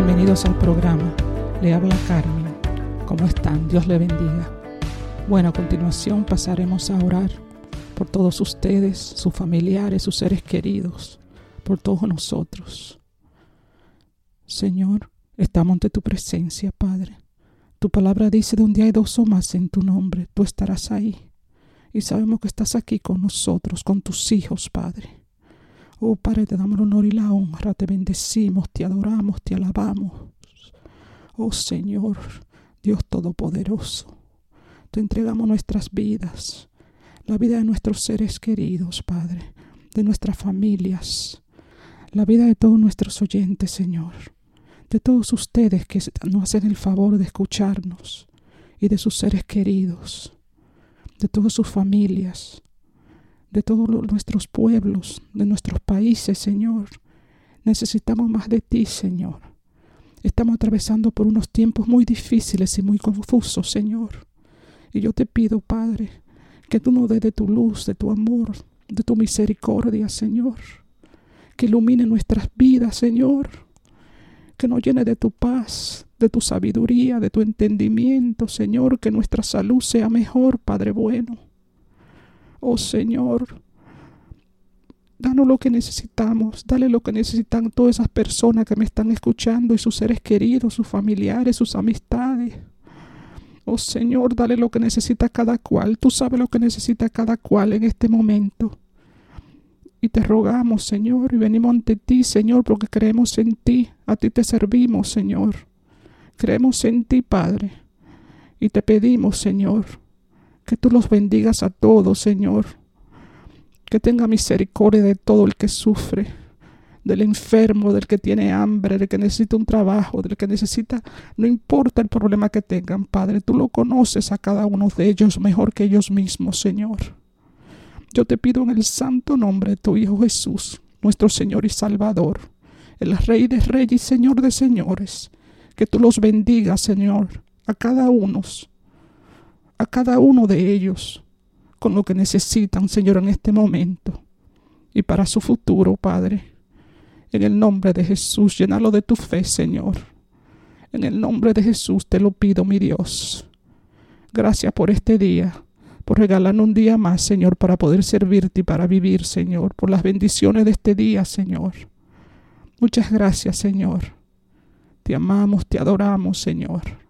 Bienvenidos al programa. Le habla Carmen. ¿Cómo están? Dios le bendiga. Bueno, a continuación pasaremos a orar por todos ustedes, sus familiares, sus seres queridos, por todos nosotros. Señor, estamos ante tu presencia, Padre. Tu palabra dice, donde hay dos o más en tu nombre, tú estarás ahí. Y sabemos que estás aquí con nosotros, con tus hijos, Padre. Oh Padre, te damos el honor y la honra, te bendecimos, te adoramos, te alabamos. Oh Señor, Dios Todopoderoso, te entregamos nuestras vidas, la vida de nuestros seres queridos, Padre, de nuestras familias, la vida de todos nuestros oyentes, Señor, de todos ustedes que nos hacen el favor de escucharnos y de sus seres queridos, de todas sus familias, de todos nuestros pueblos, de nuestros países, Señor. Necesitamos más de ti, Señor. Estamos atravesando por unos tiempos muy difíciles y muy confusos, Señor. Y yo te pido, Padre, que tú nos des de tu luz, de tu amor, de tu misericordia, Señor. Que ilumine nuestras vidas, Señor. Que nos llene de tu paz, de tu sabiduría, de tu entendimiento, Señor. Que nuestra salud sea mejor, Padre bueno. Oh Señor, danos lo que necesitamos, dale lo que necesitan todas esas personas que me están escuchando y sus seres queridos, sus familiares, sus amistades. Oh Señor, dale lo que necesita cada cual. Tú sabes lo que necesita cada cual en este momento. Y te rogamos, Señor, y venimos ante ti, Señor, porque creemos en ti. A ti te servimos, Señor. Creemos en ti, Padre. Y te pedimos, Señor, que tú los bendigas a todos, Señor. Que tenga misericordia de todo el que sufre, del enfermo, del que tiene hambre, del que necesita un trabajo, del que necesita, no importa el problema que tengan, Padre, tú lo conoces a cada uno de ellos mejor que ellos mismos, Señor. Yo te pido en el santo nombre de tu Hijo Jesús, nuestro Señor y Salvador, el Rey de Reyes y Señor de Señores, que tú los bendigas, Señor, a cada uno a cada uno de ellos con lo que necesitan, Señor, en este momento y para su futuro, Padre. En el nombre de Jesús, llénalo de tu fe, Señor. En el nombre de Jesús te lo pido, mi Dios. Gracias por este día, por regalarnos un día más, Señor, para poder servirte y para vivir, Señor, por las bendiciones de este día, Señor. Muchas gracias, Señor. Te amamos, te adoramos, Señor.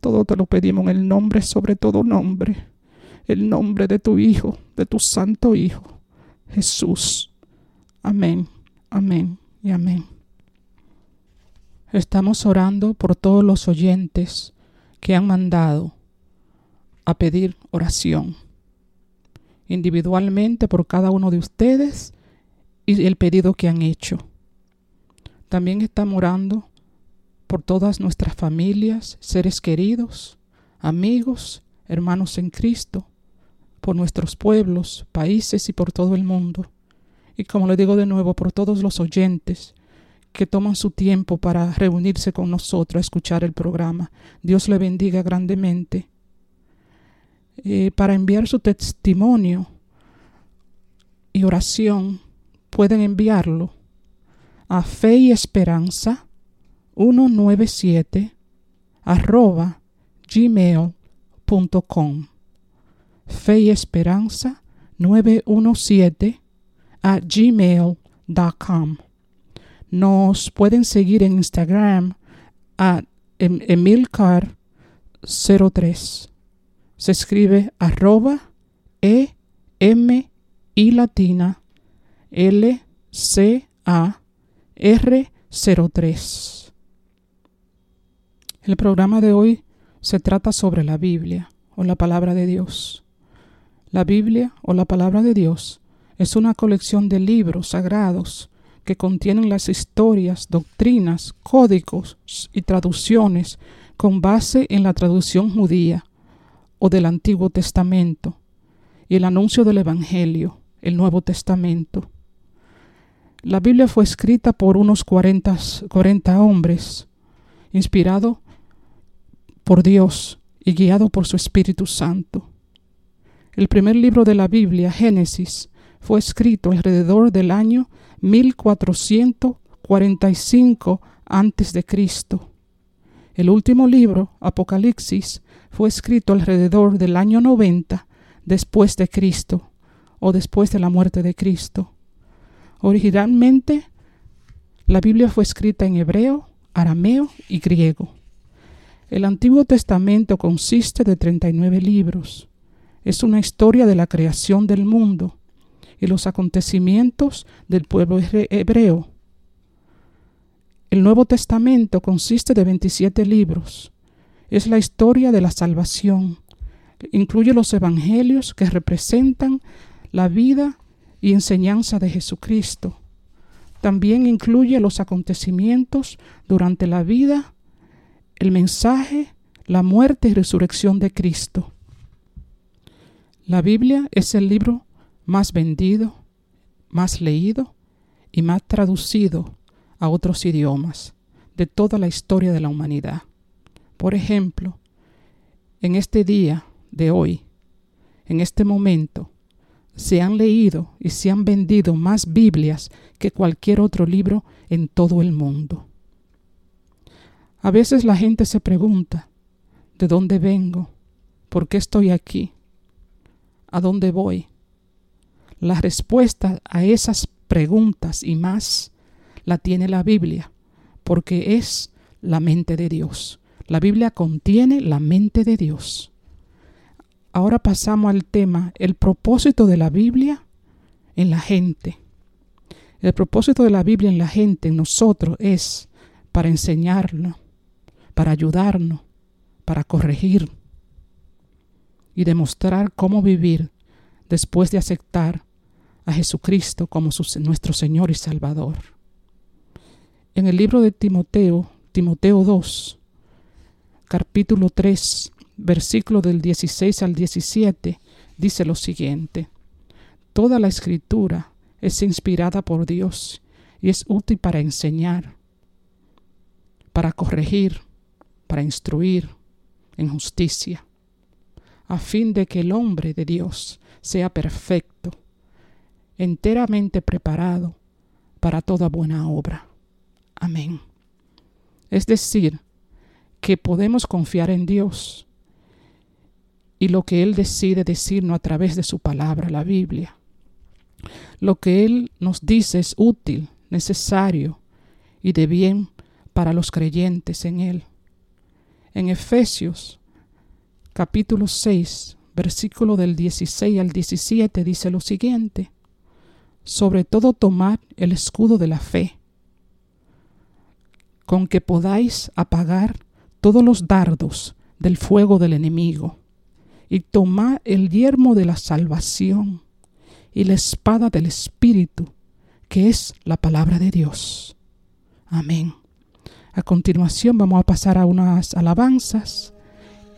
Todo te lo pedimos en el nombre sobre todo nombre, el nombre de tu Hijo, de tu Santo Hijo, Jesús. Amén, amén y amén. Estamos orando por todos los oyentes que han mandado a pedir oración, individualmente por cada uno de ustedes y el pedido que han hecho. También estamos orando por todas nuestras familias, seres queridos, amigos, hermanos en Cristo, por nuestros pueblos, países y por todo el mundo. Y como le digo de nuevo, por todos los oyentes que toman su tiempo para reunirse con nosotros a escuchar el programa. Dios le bendiga grandemente. Eh, para enviar su testimonio y oración, pueden enviarlo a fe y esperanza 197 arroba gmail.com Fe y Esperanza 917 a gmail.com Nos pueden seguir en Instagram a Emilcar 03. Se escribe arroba E M I latina L C A R 03. El programa de hoy se trata sobre la Biblia o la palabra de Dios. La Biblia o la palabra de Dios es una colección de libros sagrados que contienen las historias, doctrinas, códigos y traducciones con base en la traducción judía o del Antiguo Testamento y el anuncio del Evangelio, el Nuevo Testamento. La Biblia fue escrita por unos 40, 40 hombres, inspirado por Dios y guiado por su Espíritu Santo. El primer libro de la Biblia, Génesis, fue escrito alrededor del año 1445 a.C. El último libro, Apocalipsis, fue escrito alrededor del año 90 después de Cristo o después de la muerte de Cristo. Originalmente, la Biblia fue escrita en hebreo, arameo y griego. El Antiguo Testamento consiste de 39 libros. Es una historia de la creación del mundo y los acontecimientos del pueblo hebreo el Nuevo Testamento consiste de 27 libros. Es la historia de la salvación. Incluye los evangelios que representan la vida y enseñanza de Jesucristo. También incluye los acontecimientos durante la vida, el mensaje, la muerte y resurrección de Cristo. La Biblia es el libro más vendido, más leído y más traducido a otros idiomas de toda la historia de la humanidad. Por ejemplo, en este día de hoy, en este momento, se han leído y se han vendido más Biblias que cualquier otro libro en todo el mundo. A veces la gente se pregunta, ¿de dónde vengo? ¿Por qué estoy aquí? ¿A dónde voy? La respuesta a esas preguntas y más la tiene la Biblia, porque es la mente de Dios. La Biblia contiene la mente de Dios. Ahora pasamos al tema, el propósito de la Biblia en la gente. El propósito de la Biblia en la gente, en nosotros, es para enseñarnos, para ayudarnos, para corregir y demostrar cómo vivir después de aceptar a Jesucristo como nuestro Señor y Salvador. En el libro de Timoteo, Timoteo 2, capítulo 3, versículo del 16 al 17, dice lo siguiente. Toda la escritura es inspirada por Dios y es útil para enseñar, para corregir, para instruir en justicia, a fin de que el hombre de Dios sea perfecto, enteramente preparado para toda buena obra. Amén. Es decir, que podemos confiar en Dios y lo que Él decide decirnos a través de su palabra, la Biblia. Lo que Él nos dice es útil, necesario y de bien para los creyentes en Él. En Efesios capítulo 6, versículo del 16 al 17 dice lo siguiente, sobre todo tomad el escudo de la fe con que podáis apagar todos los dardos del fuego del enemigo, y tomar el yermo de la salvación y la espada del Espíritu, que es la palabra de Dios. Amén. A continuación vamos a pasar a unas alabanzas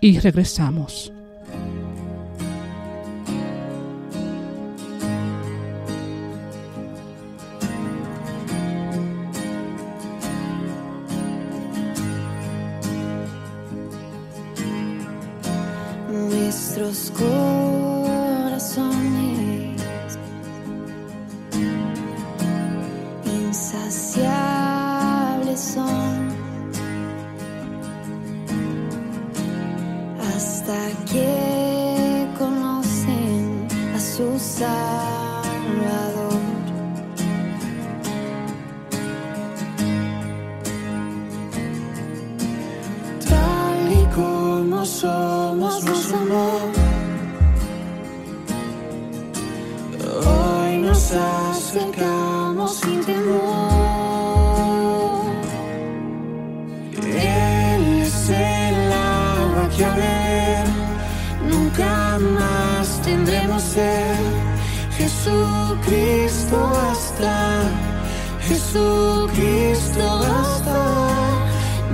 y regresamos. nuestros nos acercamos sin temor. Él es el agua que a ver nunca más tendremos sed. Jesucristo basta, Jesucristo basta.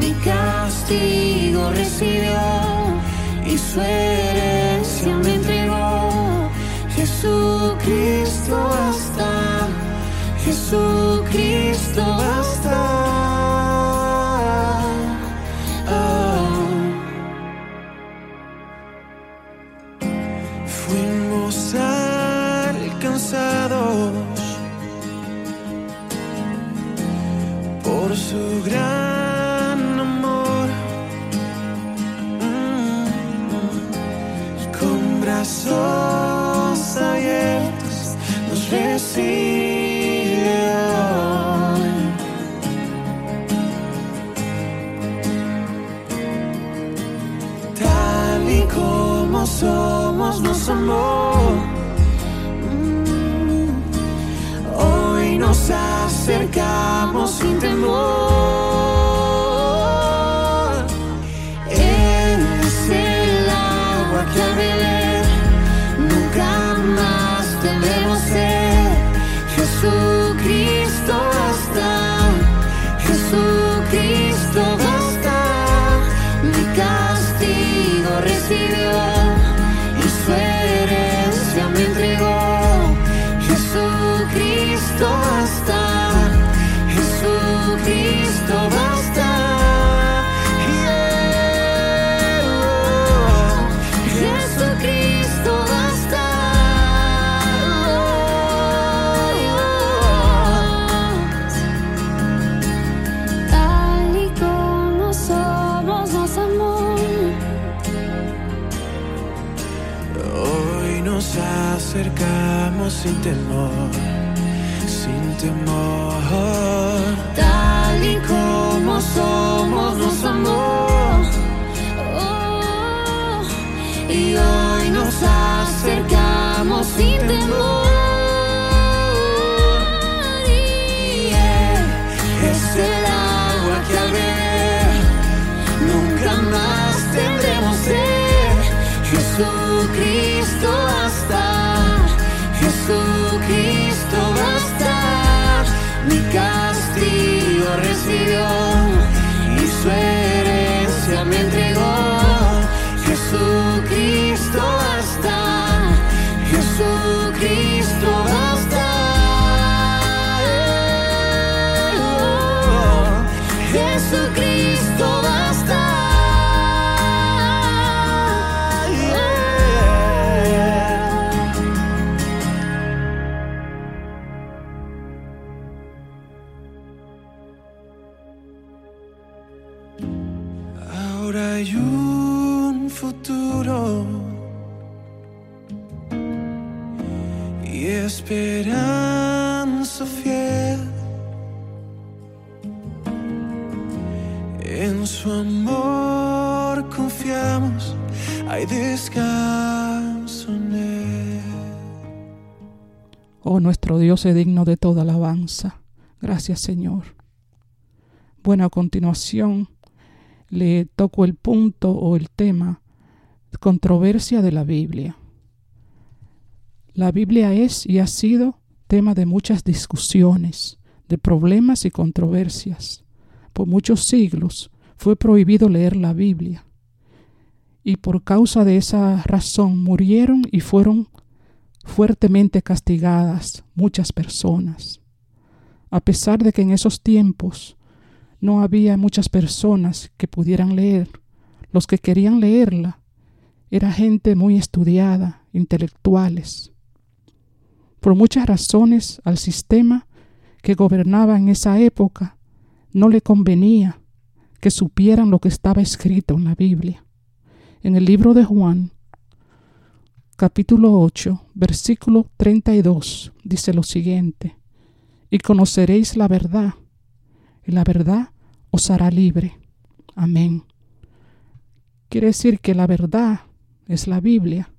Mi castigo recibió y su herencia me entregó. Jesucristo sin Digno de toda alabanza. Gracias, Señor. Bueno, a continuación le toco el punto o el tema controversia de la Biblia. La Biblia es y ha sido tema de muchas discusiones, de problemas y controversias. Por muchos siglos fue prohibido leer la Biblia. Y por causa de esa razón murieron y fueron fuertemente castigadas muchas personas. A pesar de que en esos tiempos no había muchas personas que pudieran leer, los que querían leerla era gente muy estudiada, intelectuales. Por muchas razones al sistema que gobernaba en esa época no le convenía que supieran lo que estaba escrito en la Biblia. En el libro de Juan, capítulo 8, versículo 32, dice lo siguiente, y conoceréis la verdad, y la verdad os hará libre. Amén. Quiere decir que la verdad es la Biblia.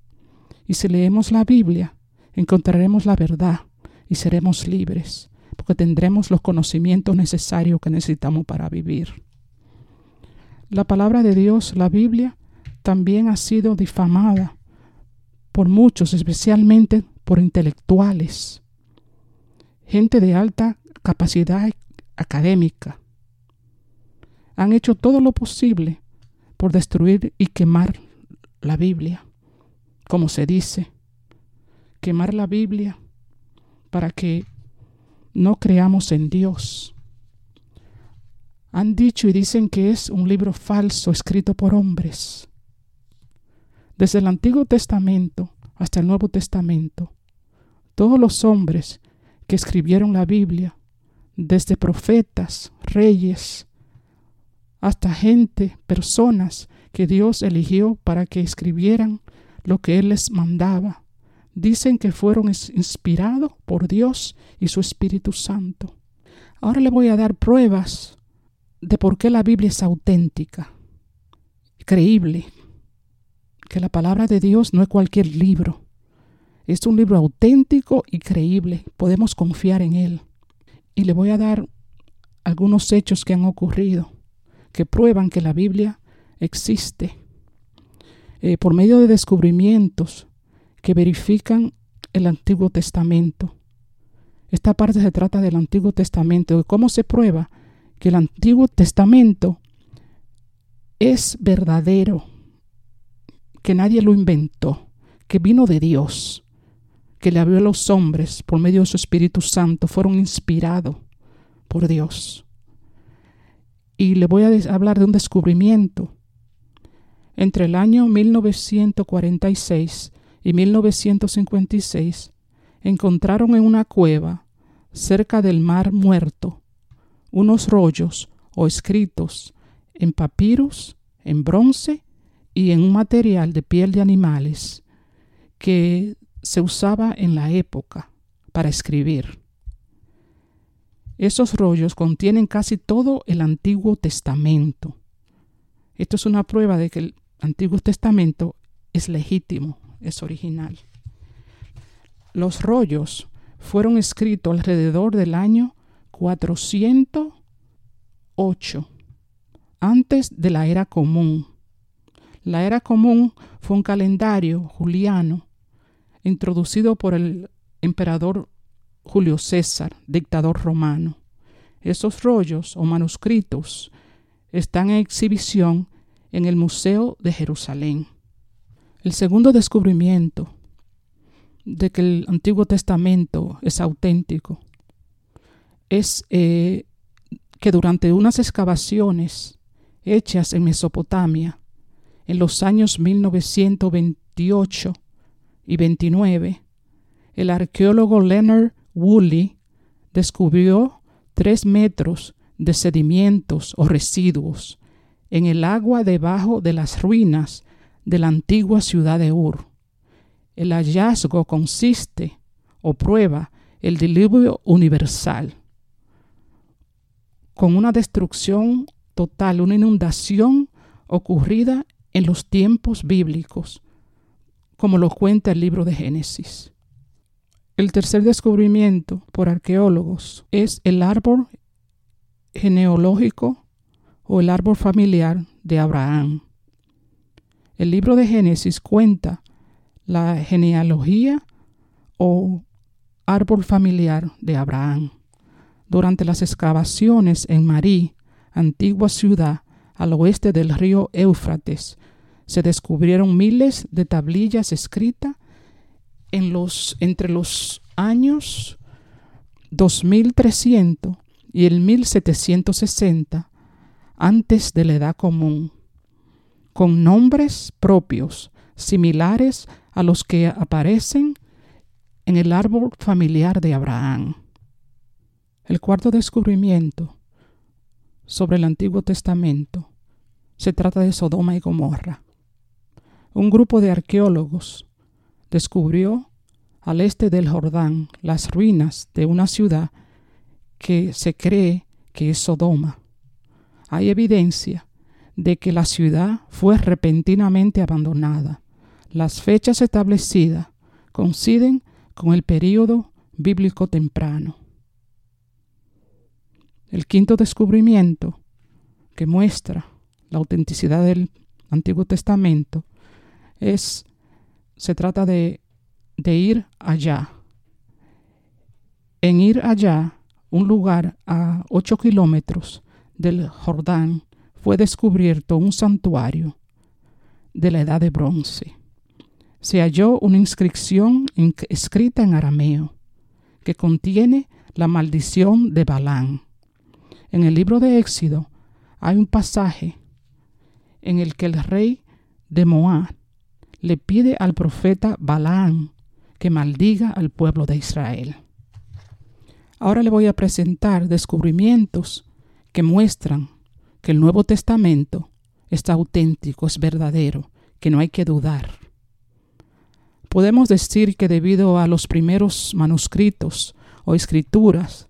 Y si leemos la Biblia, encontraremos la verdad y seremos libres, porque tendremos los conocimientos necesarios que necesitamos para vivir. La palabra de Dios, la Biblia, también ha sido difamada por muchos, especialmente por intelectuales, gente de alta capacidad académica. Han hecho todo lo posible por destruir y quemar la Biblia, como se dice, quemar la Biblia para que no creamos en Dios. Han dicho y dicen que es un libro falso escrito por hombres. Desde el Antiguo Testamento hasta el Nuevo Testamento, todos los hombres que escribieron la Biblia, desde profetas, reyes, hasta gente, personas que Dios eligió para que escribieran lo que Él les mandaba, dicen que fueron inspirados por Dios y su Espíritu Santo. Ahora le voy a dar pruebas de por qué la Biblia es auténtica, creíble, que la palabra de Dios no es cualquier libro. Es un libro auténtico y creíble. Podemos confiar en él. Y le voy a dar algunos hechos que han ocurrido que prueban que la Biblia existe. Eh, por medio de descubrimientos que verifican el Antiguo Testamento. Esta parte se trata del Antiguo Testamento, de cómo se prueba que el Antiguo Testamento es verdadero, que nadie lo inventó, que vino de Dios, que le abrió a los hombres por medio de su Espíritu Santo, fueron inspirados por Dios. Y le voy a hablar de un descubrimiento. Entre el año 1946 y 1956 encontraron en una cueva cerca del mar muerto unos rollos o escritos en papyrus, en bronce y en un material de piel de animales que se usaba en la época para escribir. Esos rollos contienen casi todo el Antiguo Testamento. Esto es una prueba de que el Antiguo Testamento es legítimo, es original. Los rollos fueron escritos alrededor del año 408, antes de la era común. La era común fue un calendario juliano introducido por el emperador Julio César, dictador romano. Esos rollos o manuscritos están en exhibición en el Museo de Jerusalén. El segundo descubrimiento de que el Antiguo Testamento es auténtico es eh, que durante unas excavaciones hechas en Mesopotamia en los años 1928 y 29, el arqueólogo Leonard Woolley descubrió tres metros de sedimentos o residuos en el agua debajo de las ruinas de la antigua ciudad de Ur. El hallazgo consiste o prueba el diluvio universal con una destrucción total, una inundación ocurrida en los tiempos bíblicos, como lo cuenta el libro de Génesis. El tercer descubrimiento por arqueólogos es el árbol genealógico o el árbol familiar de Abraham. El libro de Génesis cuenta la genealogía o árbol familiar de Abraham durante las excavaciones en Marí, antigua ciudad al oeste del río Éufrates, se descubrieron miles de tablillas escritas entre los años 2300 y el 1760 antes de la edad común, con nombres propios similares a los que aparecen en el árbol familiar de Abraham. El cuarto descubrimiento sobre el Antiguo Testamento se trata de Sodoma y Gomorra. Un grupo de arqueólogos descubrió al este del Jordán las ruinas de una ciudad que se cree que es Sodoma. Hay evidencia de que la ciudad fue repentinamente abandonada. Las fechas establecidas coinciden con el período bíblico temprano. El quinto descubrimiento que muestra la autenticidad del Antiguo Testamento es se trata de, ir allá. En ir allá, un lugar a ocho kilómetros del Jordán, fue descubierto un santuario de la edad de bronce. Se halló una inscripción escrita en arameo que contiene la maldición de Balán. En el libro de Éxodo hay un pasaje en el que el rey de Moab le pide al profeta Balaam que maldiga al pueblo de Israel. Ahora le voy a presentar descubrimientos que muestran que el Nuevo Testamento está auténtico, es verdadero, que no hay que dudar. Podemos decir que debido a los primeros manuscritos o escrituras,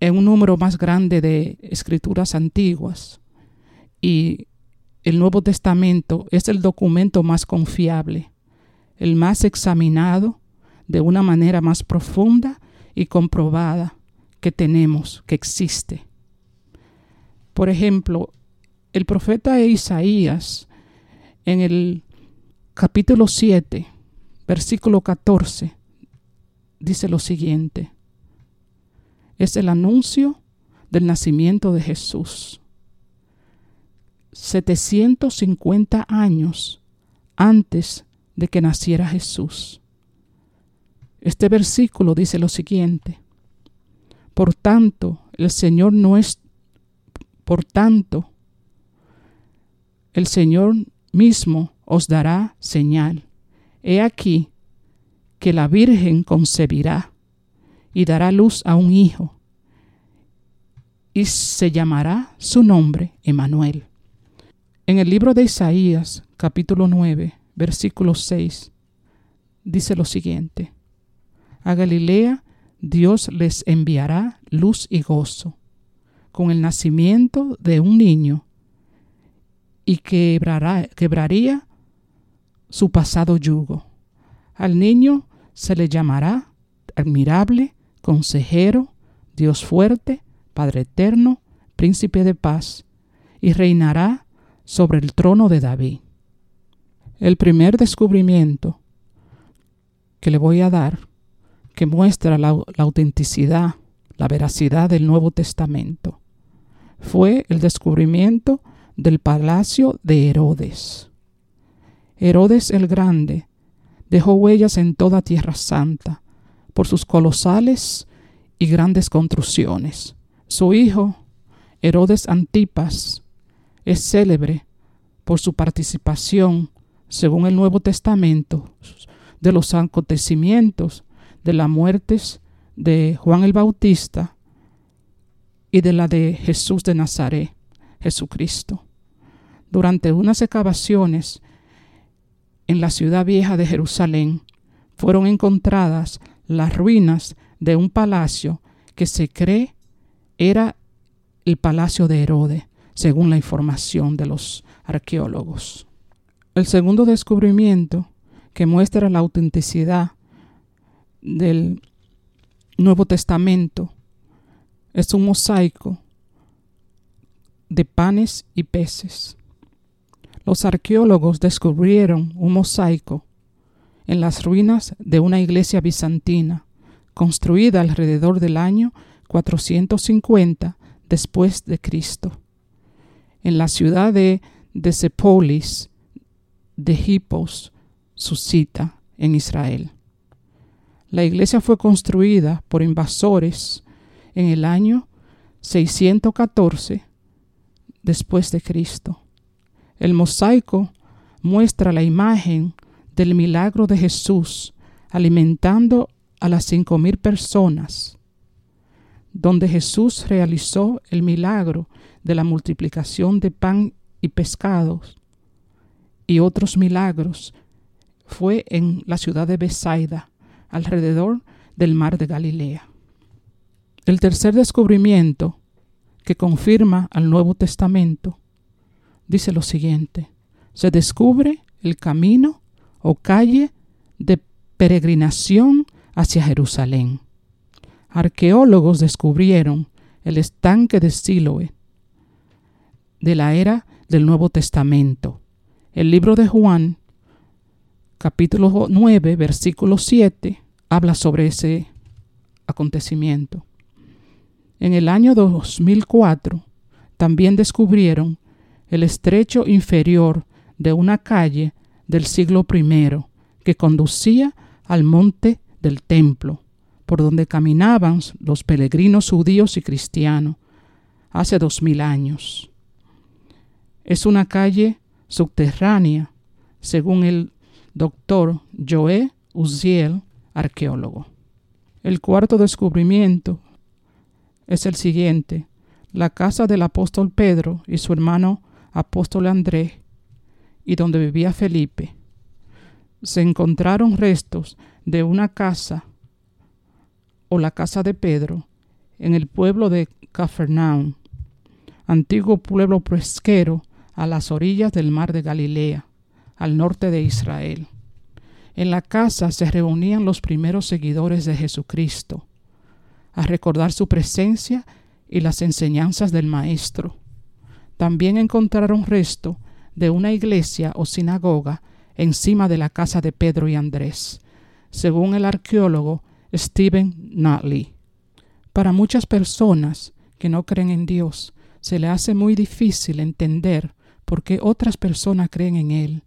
en un número más grande de escrituras antiguas y el Nuevo Testamento es el documento más confiable, el más examinado de una manera más profunda y comprobada que tenemos, que existe. Por ejemplo, el profeta Isaías en el capítulo 7, versículo 14, dice lo siguiente. Es el anuncio del nacimiento de Jesús. 750 años antes de que naciera Jesús. Este versículo dice lo siguiente. Por tanto, el Señor no es, por tanto, el Señor mismo os dará señal. He aquí que la Virgen concebirá y dará luz a un hijo, y se llamará su nombre Emanuel. En el libro de Isaías, capítulo 9, versículo 6, dice lo siguiente. A Galilea Dios les enviará luz y gozo con el nacimiento de un niño y quebrará, quebraría su pasado yugo. Al niño se le llamará admirable, consejero, Dios fuerte, Padre eterno, príncipe de paz, y reinará sobre el trono de David. El primer descubrimiento que le voy a dar, que muestra la, la autenticidad, la veracidad del Nuevo Testamento, fue el descubrimiento del palacio de Herodes. Herodes el Grande dejó huellas en toda Tierra Santa por sus colosales y grandes construcciones. Su hijo, Herodes Antipas, es célebre por su participación, según el Nuevo Testamento, de los acontecimientos de las muertes de Juan el Bautista y de la de Jesús de Nazaret, Jesucristo. Durante unas excavaciones en la ciudad vieja de Jerusalén fueron encontradas las ruinas de un palacio que se cree era el palacio de Herodes, según la información de los arqueólogos. El segundo descubrimiento que muestra la autenticidad del Nuevo Testamento es un mosaico de panes y peces. Los arqueólogos descubrieron un mosaico en las ruinas de una iglesia bizantina construida alrededor del año 450 después de Cristo en la ciudad de Desepolis de Hippos, su cita en Israel. La iglesia fue construida por invasores en el año 614 después de Cristo. El mosaico muestra la imagen del milagro de Jesús alimentando a las cinco mil personas, donde Jesús realizó el milagro de la multiplicación de pan y pescados y otros milagros fue en la ciudad de Besaida, alrededor del mar de Galilea. El tercer descubrimiento que confirma al Nuevo Testamento dice lo siguiente. Se descubre el camino o calle de peregrinación hacia Jerusalén. Arqueólogos descubrieron el estanque de Siloé de la era del Nuevo Testamento. El libro de Juan, capítulo 9, versículo 7, habla sobre ese acontecimiento. En el año 2004 también descubrieron el estrecho inferior de una calle del siglo I que conducía al monte del templo, por donde caminaban los peregrinos judíos y cristianos hace dos mil años. Es una calle subterránea, según el doctor Joe Uziel, arqueólogo. El cuarto descubrimiento es el siguiente. La casa del apóstol Pedro y su hermano apóstol Andrés, y donde vivía Felipe, se encontraron restos de una casa o la casa de Pedro en el pueblo de Cafarnaum, antiguo pueblo pesquero a las orillas del mar de Galilea, al norte de Israel. En la casa se reunían los primeros seguidores de Jesucristo, a recordar su presencia y las enseñanzas del Maestro. También encontraron resto de una iglesia o sinagoga encima de la casa de Pedro y Andrés, según el arqueólogo Stephen Nutley. Para muchas personas que no creen en Dios, se le hace muy difícil entender porque otras personas creen en Él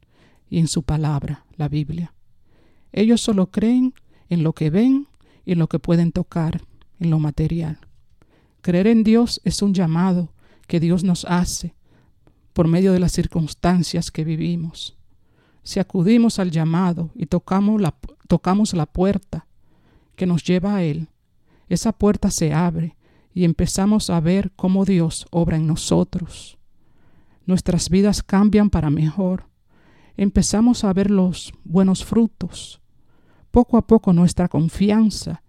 y en su palabra, la Biblia. Ellos solo creen en lo que ven y en lo que pueden tocar, en lo material. Creer en Dios es un llamado que Dios nos hace por medio de las circunstancias que vivimos. Si acudimos al llamado y tocamos la, tocamos la puerta que nos lleva a Él, esa puerta se abre y empezamos a ver cómo Dios obra en nosotros nuestras vidas cambian para mejor. Empezamos a ver los buenos frutos. Poco a poco nuestra confianza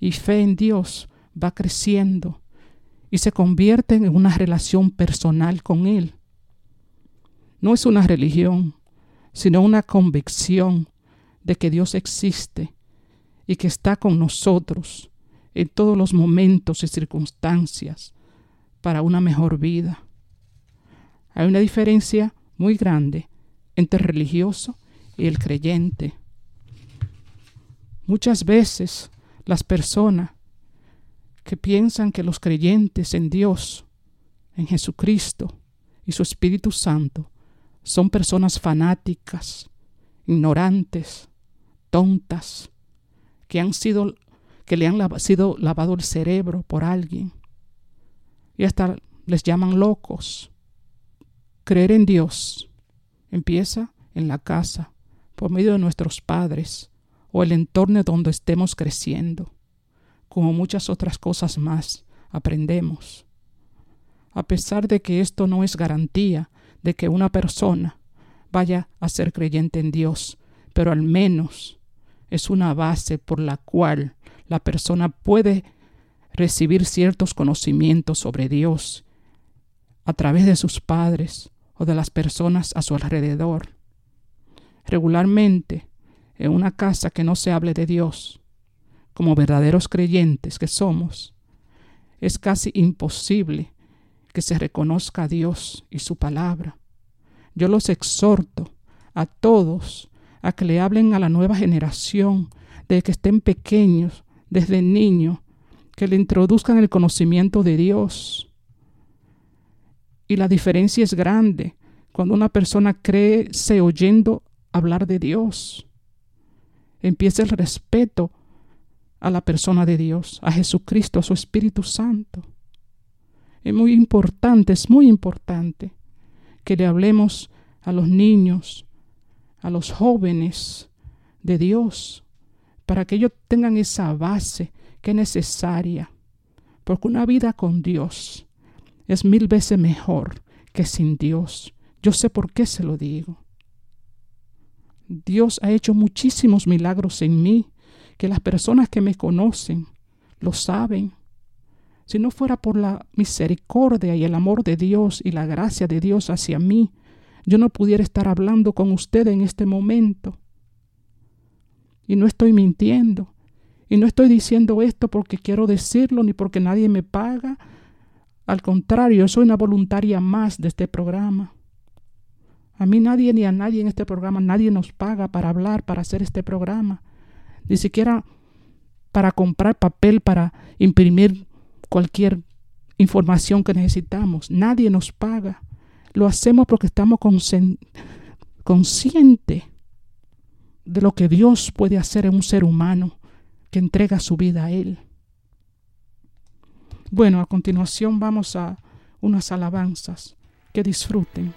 y fe en Dios va creciendo y se convierte en una relación personal con Él. No es una religión, sino una convicción de que Dios existe y que está con nosotros en todos los momentos y circunstancias para una mejor vida. Hay una diferencia muy grande entre el religioso y el creyente. Muchas veces las personas que piensan que los creyentes en Dios, en Jesucristo y su Espíritu Santo son personas fanáticas, ignorantes, tontas, que han sido que le han sido lavado el cerebro por alguien y hasta les llaman locos. Creer en Dios empieza en la casa, por medio de nuestros padres o el entorno donde estemos creciendo. Como muchas otras cosas más, aprendemos. A pesar de que esto no es garantía de que una persona vaya a ser creyente en Dios, pero al menos es una base por la cual la persona puede recibir ciertos conocimientos sobre Dios a través de sus padres o de las personas a su alrededor. Regularmente, en una casa que no se hable de Dios, como verdaderos creyentes que somos, es casi imposible que se reconozca a Dios y su palabra. Yo los exhorto a todos a que le hablen a la nueva generación de que estén pequeños, desde niños, que le introduzcan el conocimiento de Dios, y la diferencia es grande cuando una persona crece oyendo hablar de Dios. Empieza el respeto a la persona de Dios, a Jesucristo, a su Espíritu Santo. Es muy importante, es muy importante que le hablemos a los niños, a los jóvenes de Dios, para que ellos tengan esa base que es necesaria. Porque una vida con Dios es mil veces mejor que sin Dios. Yo sé por qué se lo digo. Dios ha hecho muchísimos milagros en mí, que las personas que me conocen lo saben. Si no fuera por la misericordia y el amor de Dios y la gracia de Dios hacia mí, yo no pudiera estar hablando con usted en este momento. Y no estoy mintiendo. Y no estoy diciendo esto porque quiero decirlo ni porque nadie me paga. Al contrario, soy una voluntaria más de este programa. A mí nadie ni a nadie en este programa, nadie nos paga para hablar, para hacer este programa. Ni siquiera para comprar papel, para imprimir cualquier información que necesitamos. Nadie nos paga. Lo hacemos porque estamos conscientes de lo que Dios puede hacer en un ser humano que entrega su vida a Él. Bueno, a continuación vamos a unas alabanzas. Que disfruten.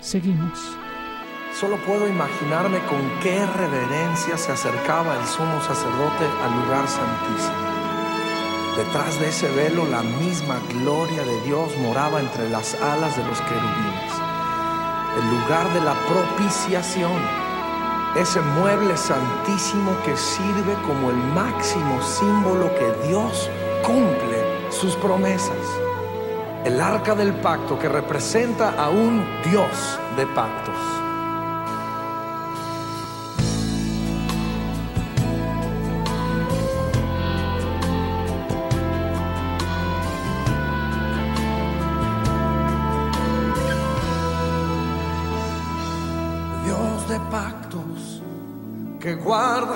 Seguimos. Solo puedo imaginarme con qué reverencia se acercaba el sumo sacerdote al lugar santísimo. Detrás de ese velo la misma gloria de Dios moraba entre las alas de los querubines. El lugar de la propiciación, ese mueble santísimo que sirve como el máximo símbolo que Dios cumple sus promesas. El arca del pacto que representa a un Dios de pactos.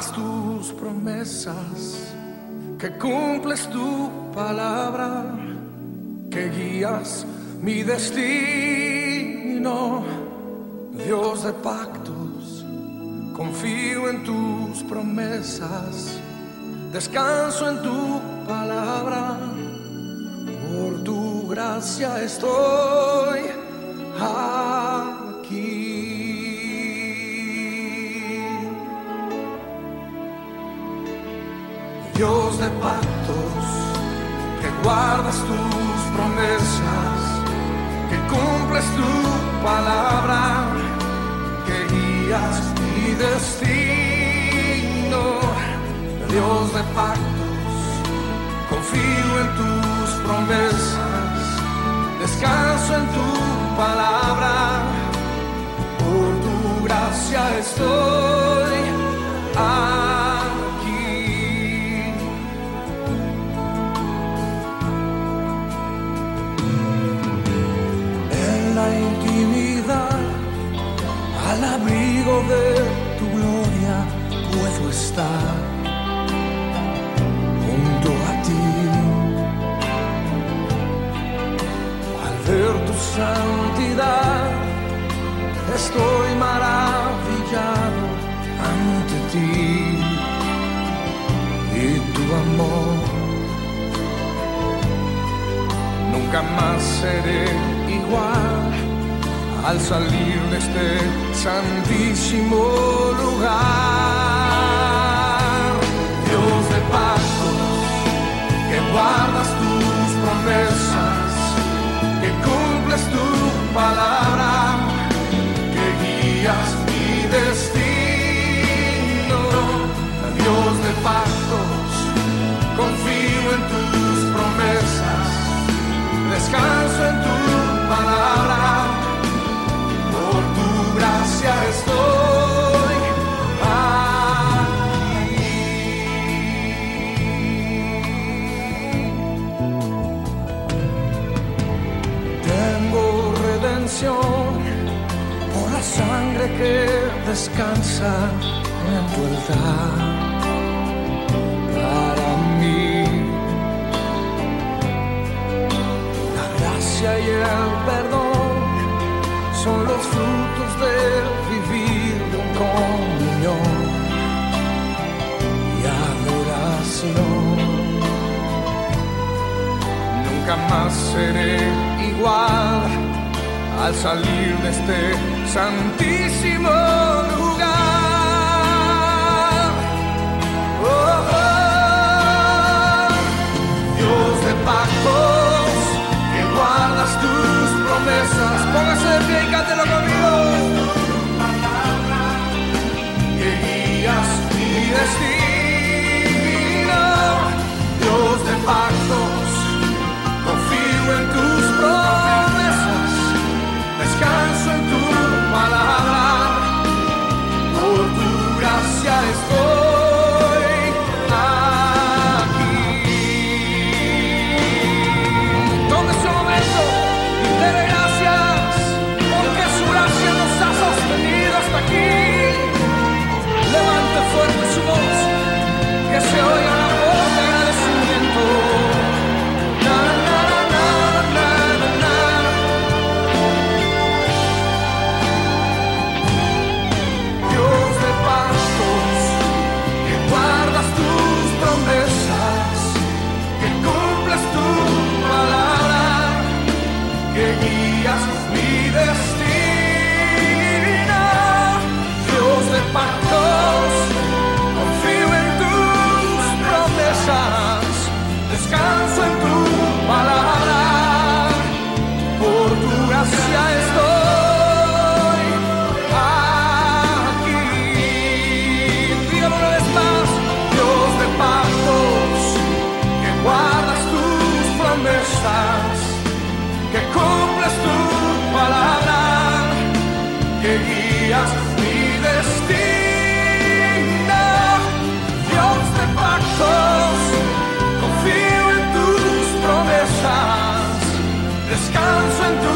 Tus promesas, que cumples tu palabra, que guías mi destino. Dios de pactos, confío en tus promesas, descanso en tu palabra, por tu gracia estoy aquí. Dios de pactos, que guardas tus promesas, que cumples tu palabra, que guías mi destino. Dios de pactos, de tu gloria, puedo estar junto a ti. Al ver tu santidad, estoy maravillado ante ti y tu amor. Nunca más seré igual al salir de este santísimo lugar. Dios de pactos, que guardas tus promesas, que cumples tu palabra, que guías mi destino. Dios de pactos, confío en tus promesas, descanso en tu palabra, que descansa en tu altar para mí. La gracia y el perdón son los frutos de vivir en comunión y adoración. Nunca más seré igual al salir de este santísimo lugar. Oh, oh. Dios de pactos, que guardas tus promesas. Póngase de pie y cántelo conmigo. Que guías mi destino. Christ. Descanso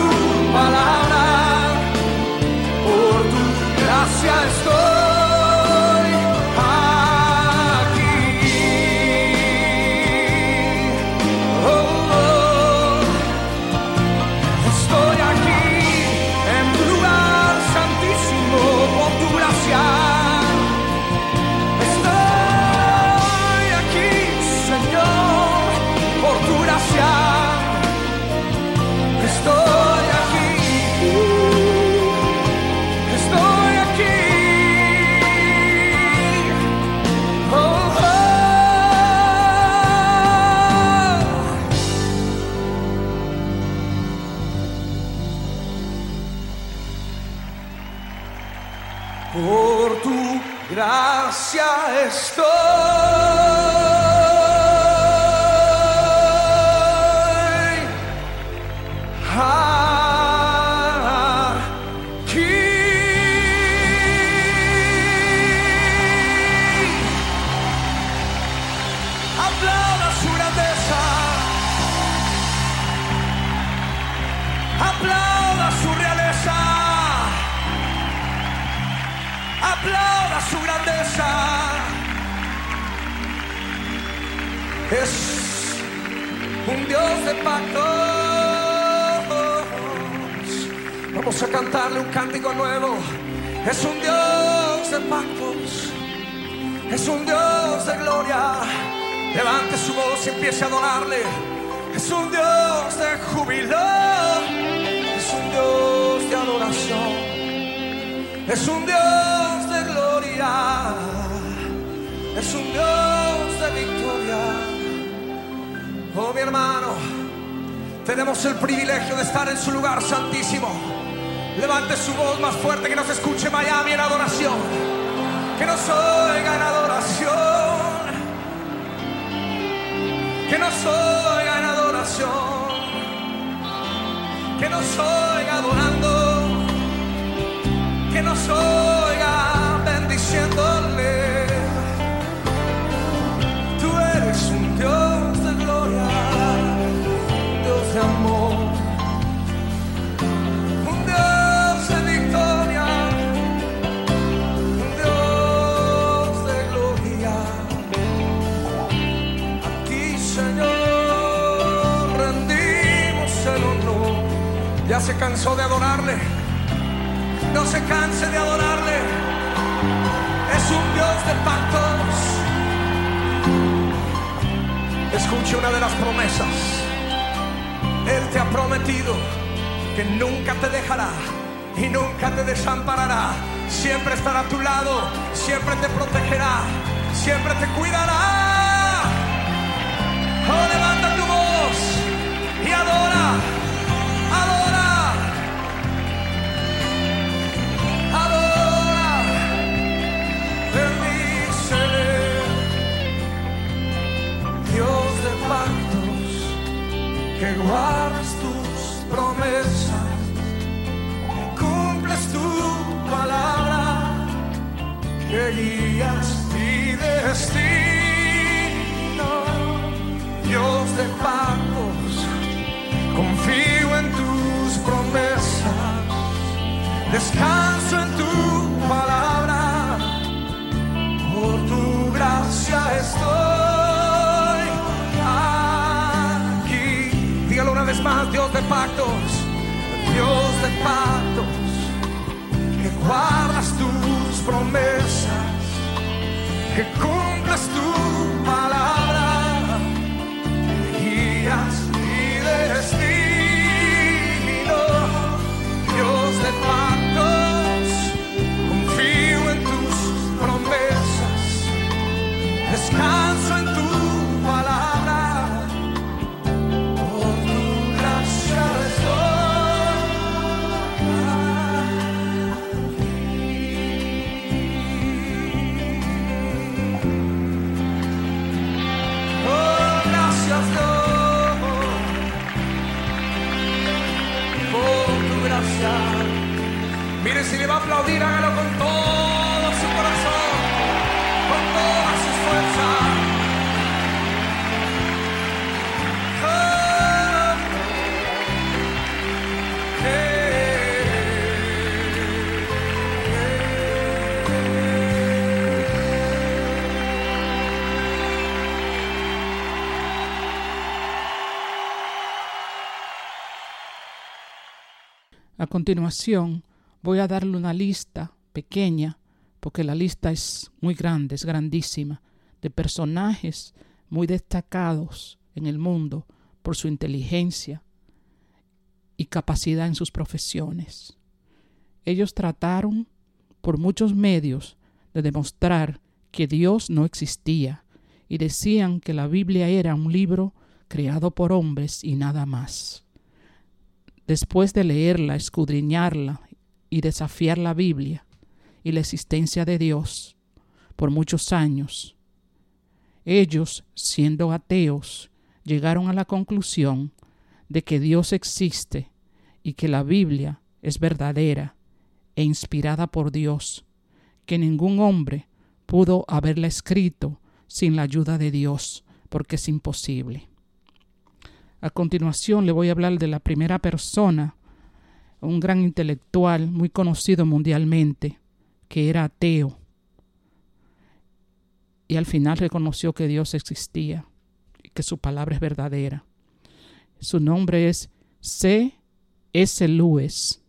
gracia de pactos. Vamos a cantarle un cántico nuevo. Es un Dios de pactos. Es un Dios de gloria. Levante su voz y empiece a adorarle. Es un Dios de júbilo. Es un Dios de adoración. Es un Dios de gloria. Es un Dios de victoria. Oh, mi hermano, tenemos el privilegio de estar en su lugar santísimo. Levante su voz más fuerte que nos escuche Miami en adoración. Que nos oiga en adoración. Que nos oiga en adoración. Que nos oiga adorando. Que nos oiga se cansó de adorarle. No se canse de adorarle. Es un Dios de pactos. Escuche una de las promesas. Él te ha prometido que nunca te dejará y nunca te desamparará. Siempre estará a tu lado, siempre te protegerá, siempre te cuidará. Oh, levanta tu voz y adora, que guardas tus promesas, que cumples tu palabra, que guías mi destino. Dios de pactos, confío en tus promesas, descanso en tu palabra por tu gracia estoy Más, Dios de pactos, Dios de pactos, que guardas tus promesas, que continuación, voy a darle una lista pequeña, porque la lista es muy grande, es grandísima, de personajes muy destacados en el mundo por su inteligencia y capacidad en sus profesiones. Ellos trataron por muchos medios de demostrar que Dios no existía y decían que la Biblia era un libro creado por hombres y nada más. Después de leerla, escudriñarla y desafiar la Biblia y la existencia de Dios por muchos años, ellos, siendo ateos, llegaron a la conclusión de que Dios existe y que la Biblia es verdadera e inspirada por Dios, que ningún hombre pudo haberla escrito sin la ayuda de Dios, porque es imposible. A continuación le voy a hablar de la primera persona, un gran intelectual muy conocido mundialmente, que era ateo. Y al final reconoció que Dios existía y que su palabra es verdadera. Su nombre es C. S. Lewis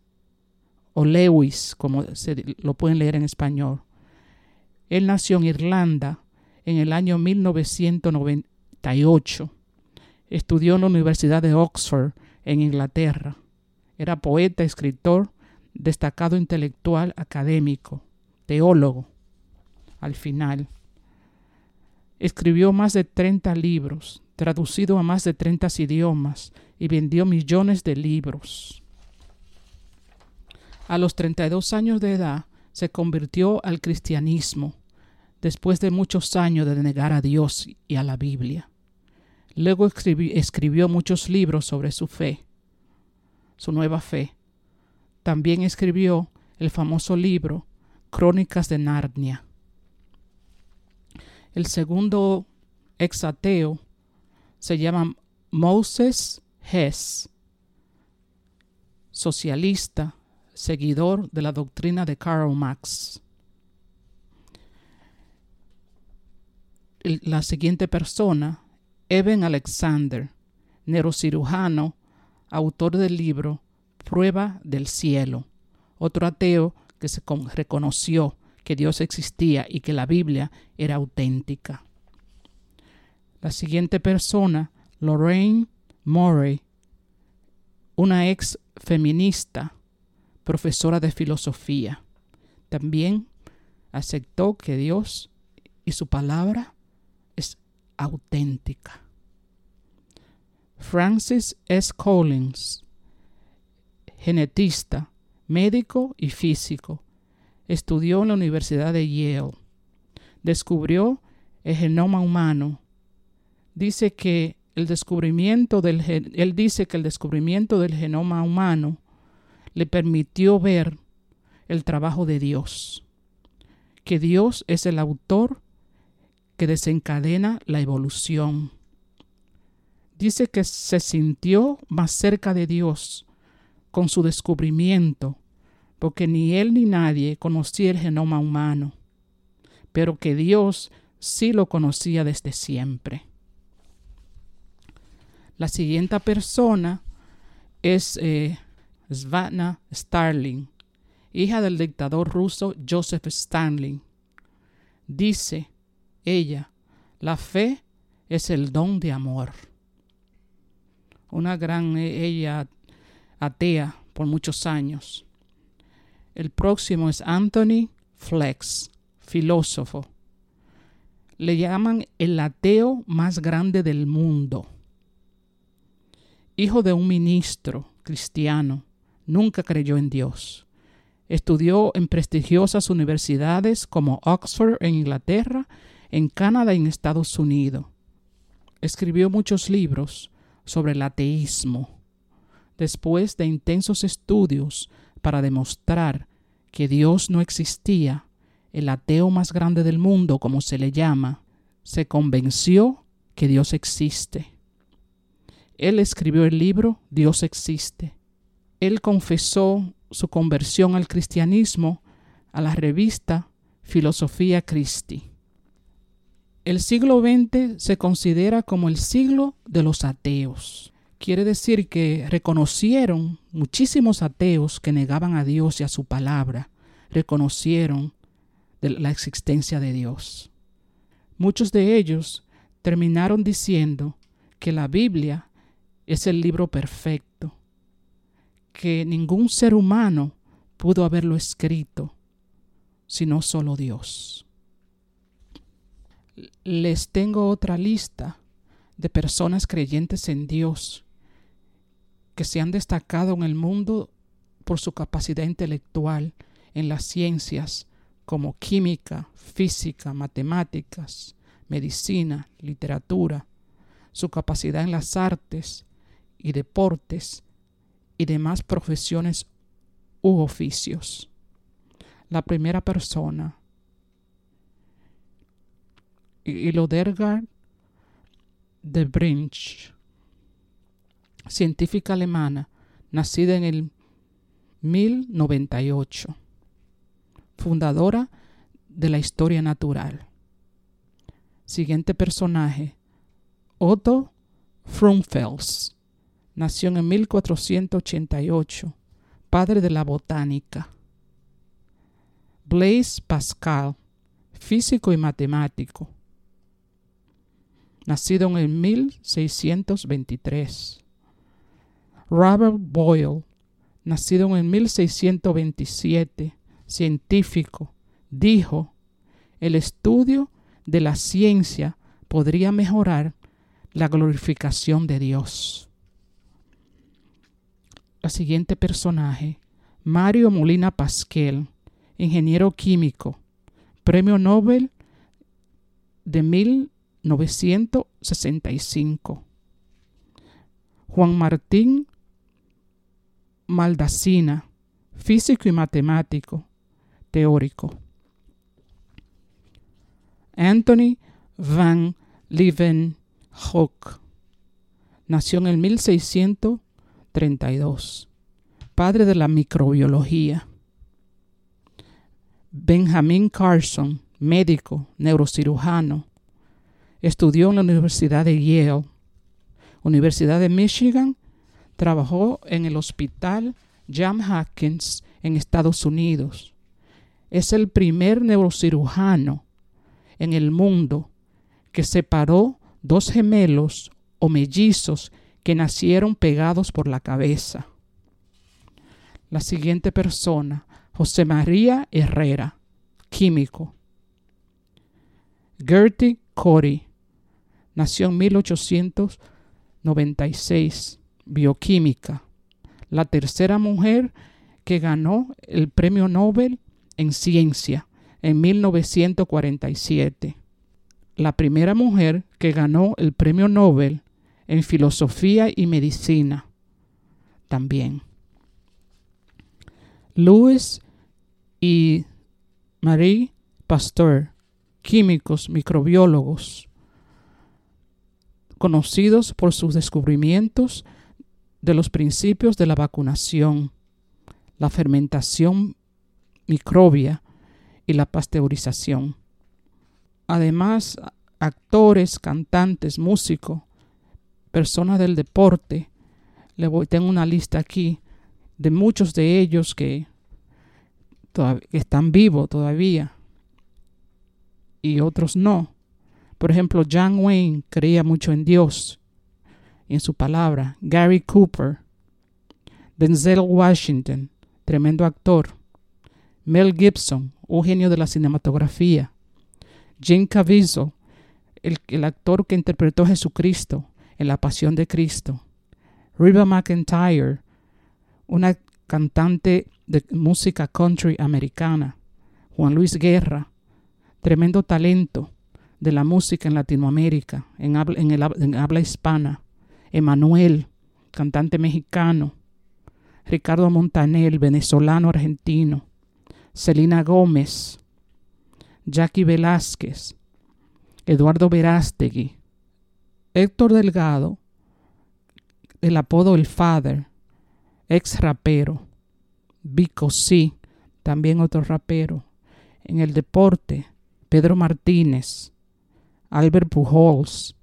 o Lewis, como se lo pueden leer en español. Él nació en Irlanda en el año 1998 Estudió en la Universidad de Oxford, en Inglaterra. Era poeta, escritor, destacado intelectual, académico, teólogo. Al final. Escribió más de 30 libros, traducido a más de 30 idiomas y vendió millones de libros. A los 32 años de edad se convirtió al cristianismo, después de muchos años de negar a Dios y a la Biblia. Luego escribió muchos libros sobre su fe, su nueva fe. También escribió el famoso libro Crónicas de Narnia. El segundo exateo se llama Moses Hess, socialista, seguidor de la doctrina de Karl Marx. La siguiente persona Eben Alexander, neurocirujano, autor del libro Prueba del Cielo, otro ateo que reconoció que Dios existía y que la Biblia era auténtica. La siguiente persona, Lorraine Murray, una ex feminista, profesora de filosofía, también aceptó que Dios y su palabra auténtica. Francis S. Collins, genetista, médico y físico, estudió en la Universidad de Yale. Descubrió el genoma humano. Dice que el descubrimiento del él dice que el descubrimiento del genoma humano le permitió ver el trabajo de Dios, que Dios es el autor que desencadena la evolución. Dice que se sintió más cerca de Dios con su descubrimiento, porque ni él ni nadie conocía el genoma humano, pero que Dios sí lo conocía desde siempre. La siguiente persona es eh, Svana Starling, hija del dictador ruso Joseph Stalin. Dice ella, la fe es el don de amor. Una gran eh, ella atea por muchos años. El próximo es Anthony Flex, filósofo. Le llaman el ateo más grande del mundo. Hijo de un ministro cristiano, nunca creyó en Dios. Estudió en prestigiosas universidades como Oxford en Inglaterra en Canadá y en Estados Unidos. Escribió muchos libros sobre el ateísmo. Después de intensos estudios para demostrar que Dios no existía, el ateo más grande del mundo, como se le llama, se convenció que Dios existe. Él escribió el libro Dios existe. Él confesó su conversión al cristianismo a la revista Filosofía Christi. El siglo XX se considera como el siglo de los ateos. Quiere decir que reconocieron muchísimos ateos que negaban a Dios y a su palabra, reconocieron la existencia de Dios. Muchos de ellos terminaron diciendo que la Biblia es el libro perfecto, que ningún ser humano pudo haberlo escrito, sino solo Dios. Les tengo otra lista de personas creyentes en Dios que se han destacado en el mundo por su capacidad intelectual en las ciencias como química, física, matemáticas, medicina, literatura, su capacidad en las artes y deportes y demás profesiones u oficios. La primera persona, Ilodergard de Brinch, científica alemana, nacida en el 1098 fundadora de la historia natural. Siguiente personaje, Otto Frumfels, nació en 1488, padre de la botánica. Blaise Pascal, físico y matemático, nacido en el 1623. Robert Boyle, nacido en el 1627, científico, dijo, el estudio de la ciencia podría mejorar la glorificación de Dios. La siguiente personaje, Mario Molina Pasquel, ingeniero químico, premio Nobel de 1965. Juan Martín Maldacina, físico y matemático, teórico. Anthony van Leeuwenhoek nació en el 1632, padre de la microbiología. Benjamin Carson, médico, neurocirujano, estudió en la Universidad de Yale, Universidad de Michigan, trabajó en el Hospital John Hopkins en Estados Unidos es el primer neurocirujano en el mundo que separó dos gemelos o mellizos que nacieron pegados por la cabeza. La siguiente persona, José María Herrera, químico. Gertie Corey, nació en 1896, bioquímica, la tercera mujer que ganó el premio Nobel en ciencia en 1947. La primera mujer que ganó el premio Nobel en filosofía y medicina también. Louis y Marie Pasteur, químicos, microbiólogos, conocidos por sus descubrimientos de los principios de la vacunación, la fermentación microbia y la pasteurización. Además, actores, cantantes, músicos, personas del deporte, le voy, tengo una lista aquí de muchos de ellos que, están vivos todavía y otros no. Por ejemplo, John Wayne creía mucho en Dios en su palabra. Gary Cooper, Denzel Washington, tremendo actor. Mel Gibson, un genio de la cinematografía. Jim Caviezel, el, actor que interpretó a Jesucristo en La Pasión de Cristo. Reba McIntyre, una cantante de música country americana. Juan Luis Guerra, tremendo talento de la música en Latinoamérica, en habla, hispana. Emanuel, cantante mexicano. Ricardo Montanel, venezolano argentino, Celina Gómez, Jackie Velázquez, Eduardo Verástegui, Héctor Delgado, el apodo El Father, ex rapero, Vico C, también otro rapero. En el deporte, Pedro Martínez, Albert Pujols,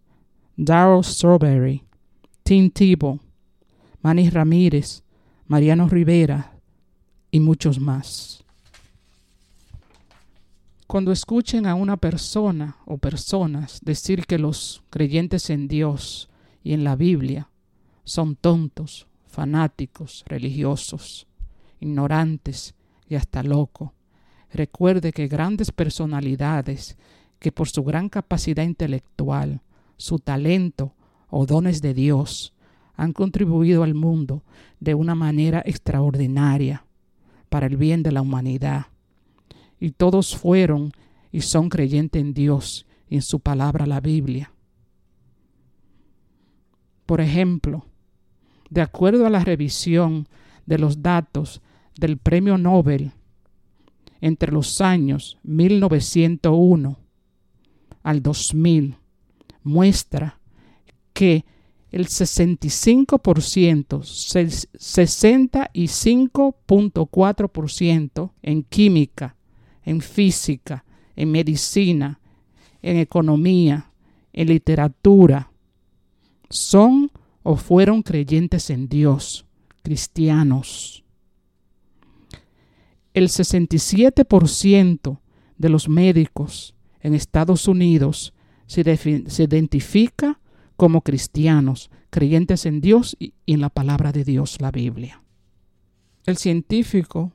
Darryl Strawberry, Tim Tebow, Manny Ramírez, Mariano Rivera y muchos más. Cuando escuchen a una persona o personas decir que los creyentes en Dios y en la Biblia son tontos, fanáticos, religiosos, ignorantes y hasta locos, recuerde que grandes personalidades que por su gran capacidad intelectual, su talento o dones de Dios han contribuido al mundo de una manera extraordinaria para el bien de la humanidad y todos fueron y son creyentes en Dios y en su palabra la Biblia. Por ejemplo, de acuerdo a la revisión de los datos del Premio Nobel entre los años 1901 al 2000, muestra que el 65%, 65.4% en química en física, en medicina, en economía, en literatura, son o fueron creyentes en Dios, cristianos. El 67% de los médicos en Estados Unidos se, se, identifica como cristianos, creyentes en Dios y en la palabra de Dios, la Biblia. El científico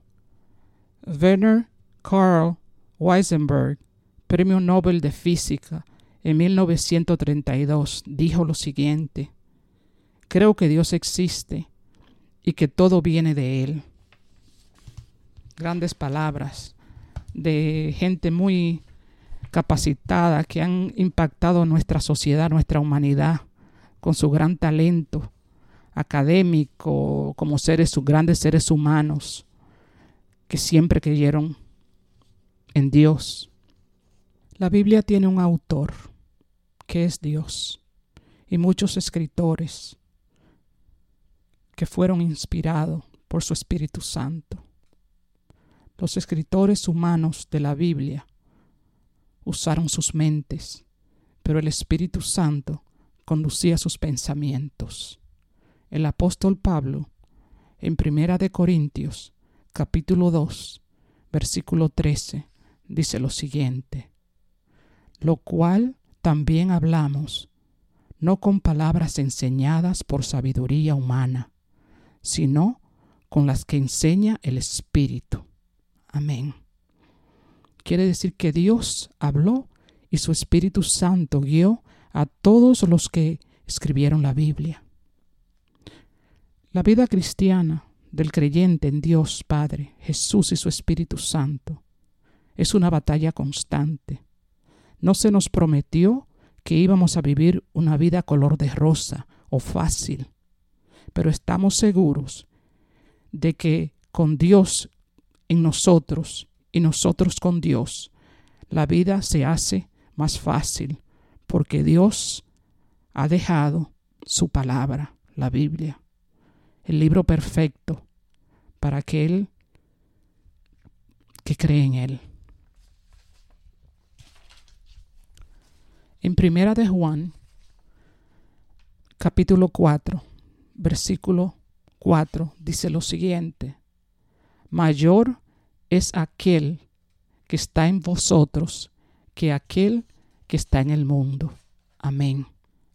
Werner Carl Weisenberg, Premio Nobel de Física en 1932, dijo lo siguiente, creo que Dios existe y que todo viene de Él. Grandes palabras de gente muy capacitada que han impactado nuestra sociedad, nuestra humanidad, con su gran talento académico, como seres, sus grandes seres humanos, que siempre creyeron en Dios. La Biblia tiene un autor, que es Dios, y muchos escritores que fueron inspirados por su Espíritu Santo. Los escritores humanos de la Biblia usaron sus mentes, pero el Espíritu Santo conducía sus pensamientos. El apóstol Pablo, en Primera de Corintios, capítulo 2, versículo 13, dice lo siguiente, lo cual también hablamos, no con palabras enseñadas por sabiduría humana, sino con las que enseña el Espíritu. Amén. Quiere decir que Dios habló y su Espíritu Santo guió a todos los que escribieron la Biblia. La vida cristiana del creyente en Dios Padre, Jesús y su Espíritu Santo es una batalla constante. No se nos prometió que íbamos a vivir una vida color de rosa o fácil, pero estamos seguros de que con Dios en nosotros y nosotros con Dios, la vida se hace más fácil porque Dios ha dejado su palabra, la Biblia, el libro perfecto para aquel que cree en Él. En Primera de Juan, capítulo 4, versículo 4, dice lo siguiente: Mayor es aquel que está en vosotros que aquel que está en el mundo. Amén.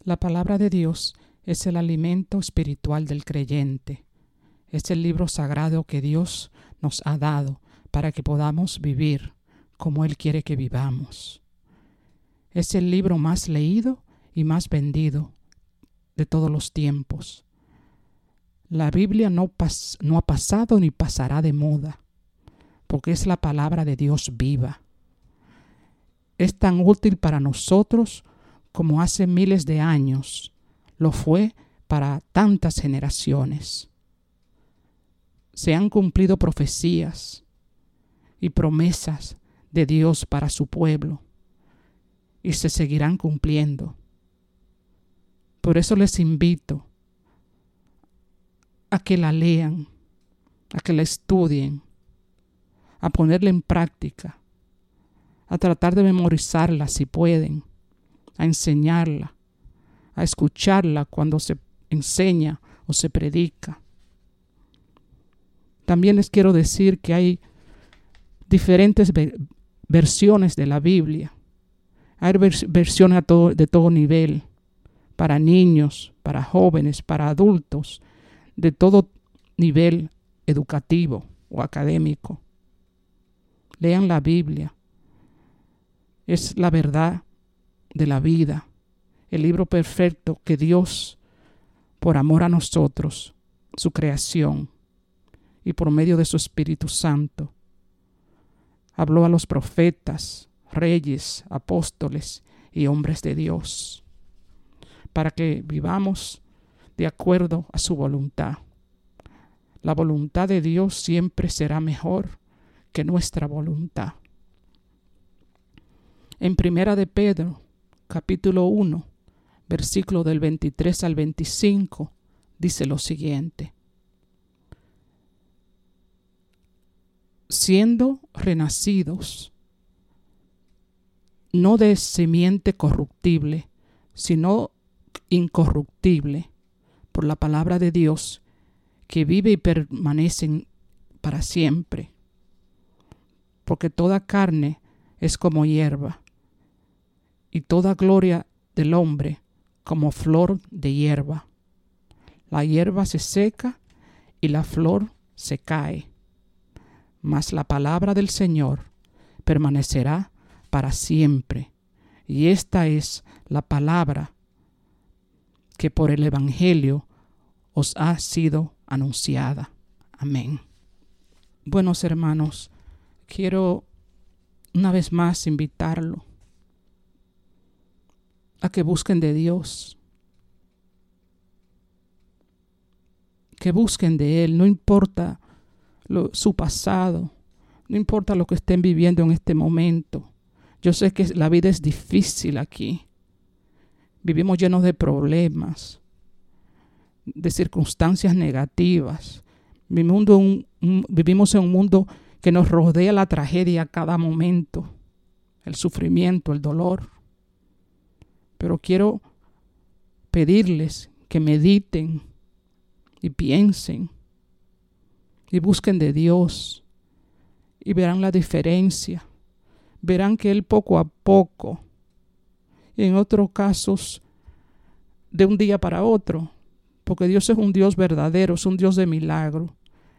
La palabra de Dios es el alimento espiritual del creyente. Es el libro sagrado que Dios nos ha dado para que podamos vivir como Él quiere que vivamos. Es el libro más leído y más vendido de todos los tiempos. La Biblia no, no, ha pasado ni pasará de moda, porque es la palabra de Dios viva. Es tan útil para nosotros como hace miles de años lo fue para tantas generaciones. se han cumplido profecías y promesas de Dios para su pueblo y se seguirán cumpliendo. Por eso les invito a que la lean, a que la estudien, a ponerla en práctica, a tratar de memorizarla si pueden, a enseñarla, a escucharla cuando se enseña o se predica. También les quiero decir que hay diferentes versiones de la Biblia. Hay versiones de todo nivel, para niños, para jóvenes, para adultos, de todo nivel educativo o académico. Lean la Biblia. Es la verdad de la vida, el libro perfecto que Dios, por amor a nosotros, su creación, y por medio de su Espíritu Santo, habló a los profetas, reyes, apóstoles y hombres de Dios, para que vivamos de acuerdo a su voluntad. La voluntad de Dios siempre será mejor que nuestra voluntad. En Primera de Pedro, capítulo 1, versículo del 23 al 25, dice lo siguiente. siendo renacidos, no de simiente corruptible, sino incorruptible, por la palabra de Dios, que vive y permanece para siempre. Porque toda carne es como hierba, y toda gloria del hombre como flor de hierba. La hierba se seca y la flor se cae mas la palabra del Señor permanecerá para siempre. Y esta es la palabra que por el Evangelio os ha sido anunciada. Amén. Buenos hermanos, quiero una vez más invitarlo a que busquen de Dios, que busquen de Él, no importa su pasado, no importa lo que estén viviendo en este momento. Yo sé que la vida es difícil aquí. Vivimos llenos de problemas, de circunstancias negativas. Mi mundo, vivimos en un mundo que nos rodea la tragedia a cada momento, el sufrimiento, el dolor. Pero quiero pedirles que mediten y piensen y busquen de Dios y verán la diferencia. Verán que Él poco a poco, en otros casos, de un día para otro, porque Dios es un Dios verdadero, es un Dios de milagro,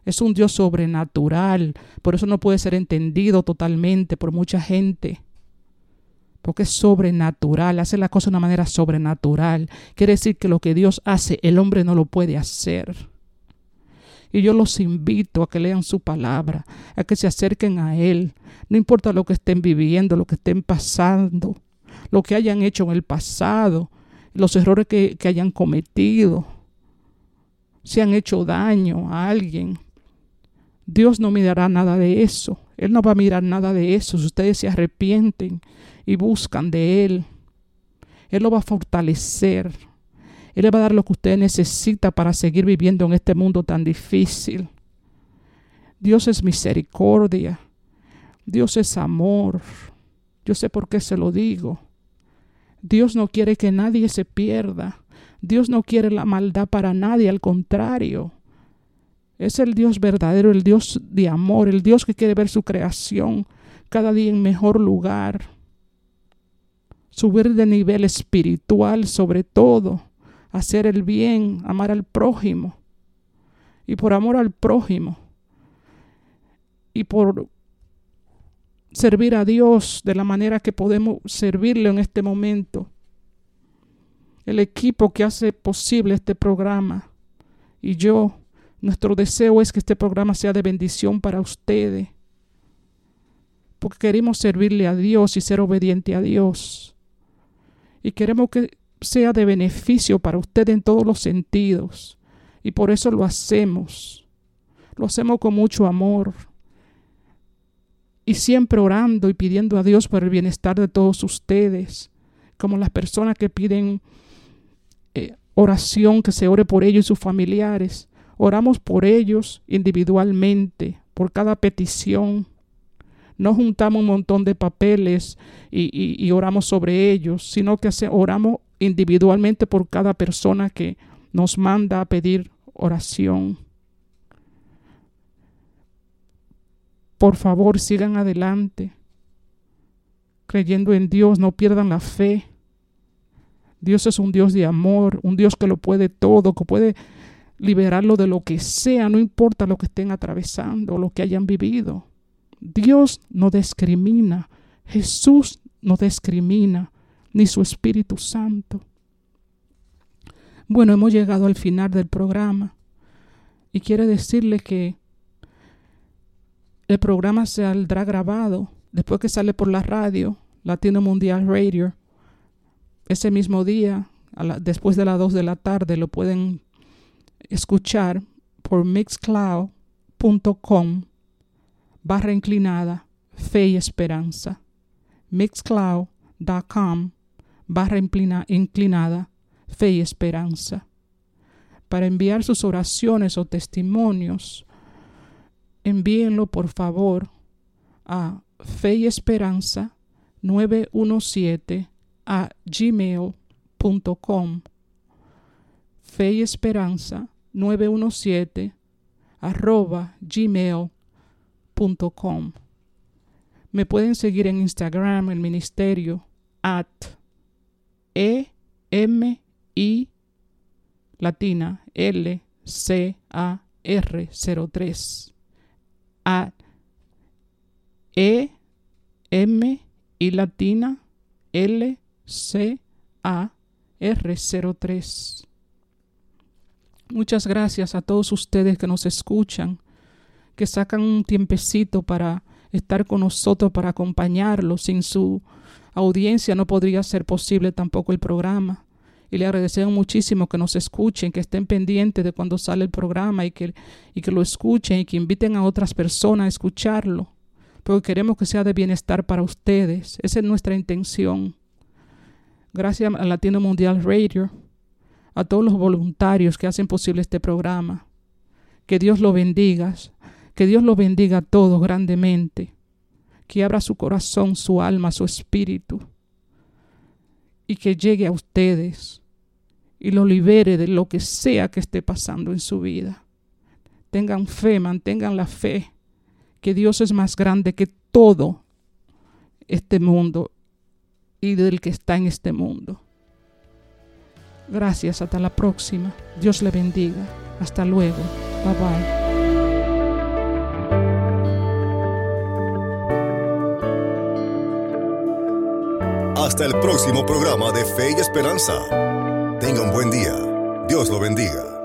es un Dios sobrenatural, por eso no puede ser entendido totalmente por mucha gente, porque es sobrenatural, hace la cosa de una manera sobrenatural. Quiere decir que lo que Dios hace, el hombre no lo puede hacer. Y yo los invito a que lean su palabra, a que se acerquen a Él. No importa lo que estén viviendo, lo que estén pasando, lo que hayan hecho en el pasado, los errores que, hayan cometido, si han hecho daño a alguien. Dios no mirará nada de eso. Él no va a mirar nada de eso si ustedes se arrepienten y buscan de Él. Él lo va a fortalecer. Él le va a dar lo que usted necesita para seguir viviendo en este mundo tan difícil. Dios es misericordia. Dios es amor. Yo sé por qué se lo digo. Dios no quiere que nadie se pierda. Dios no quiere la maldad para nadie, al contrario. Es el Dios verdadero, el Dios de amor, el Dios que quiere ver su creación cada día en mejor lugar. Subir de nivel espiritual sobre todo hacer el bien, amar al prójimo. Y por amor al prójimo y por servir a Dios de la manera que podemos servirle en este momento. El equipo que hace posible este programa y yo, nuestro deseo es que este programa sea de bendición para ustedes. Porque queremos servirle a Dios y ser obediente a Dios. Y queremos que sea de beneficio para usted en todos los sentidos. Y por eso lo hacemos. Lo hacemos con mucho amor y siempre orando y pidiendo a Dios por el bienestar de todos ustedes, como las personas que piden eh, oración, que se ore por ellos y sus familiares. Oramos por ellos individualmente, por cada petición. No juntamos un montón de papeles y, oramos sobre ellos, sino que oramos individualmente por cada persona que nos manda a pedir oración. Por favor, sigan adelante, creyendo en Dios, no pierdan la fe. Dios es un Dios de amor, un Dios que lo puede todo, que puede liberarlo de lo que sea, no importa lo que estén atravesando lo que hayan vivido. Dios no discrimina, Jesús no discrimina, ni su Espíritu Santo. Bueno, hemos llegado al final del programa y quiero decirle que el programa saldrá grabado después que sale por la radio, Latino Mundial Radio. Ese mismo día, después de las 2 de la tarde, lo pueden escuchar por mixcloud.com barra inclinada fe y esperanza. mixcloud.com barra inclinada fe y esperanza. Para enviar sus oraciones o testimonios, envíenlo por favor a fe y esperanza 917 a gmail.com. Fe y esperanza 917 arroba gmail.com. Me pueden seguir en Instagram, el ministerio, at e m i latina l c a r 03 at e m i latina l c a r 03 Muchas gracias a todos ustedes que nos escuchan, que sacan un tiempecito para estar con nosotros, para acompañarlos. Sin su audiencia no podría ser posible tampoco el programa. Y le agradecemos muchísimo que nos escuchen, que estén pendientes de cuando sale el programa y que, y que lo escuchen y que inviten a otras personas a escucharlo. Porque queremos que sea de bienestar para ustedes. Esa es nuestra intención. Gracias a Latino Mundial Radio a todos los voluntarios que hacen posible este programa. Que Dios lo bendiga, que Dios lo bendiga a todos grandemente, que abra su corazón, su alma, su espíritu, y que llegue a ustedes y lo libere de lo que sea que esté pasando en su vida. Tengan fe, mantengan la fe, que Dios es más grande que todo este mundo y del que está en este mundo. Gracias, hasta la próxima. Dios le bendiga. Hasta luego. Bye bye. Hasta el próximo programa de Fe y Esperanza. Tenga un buen día. Dios lo bendiga.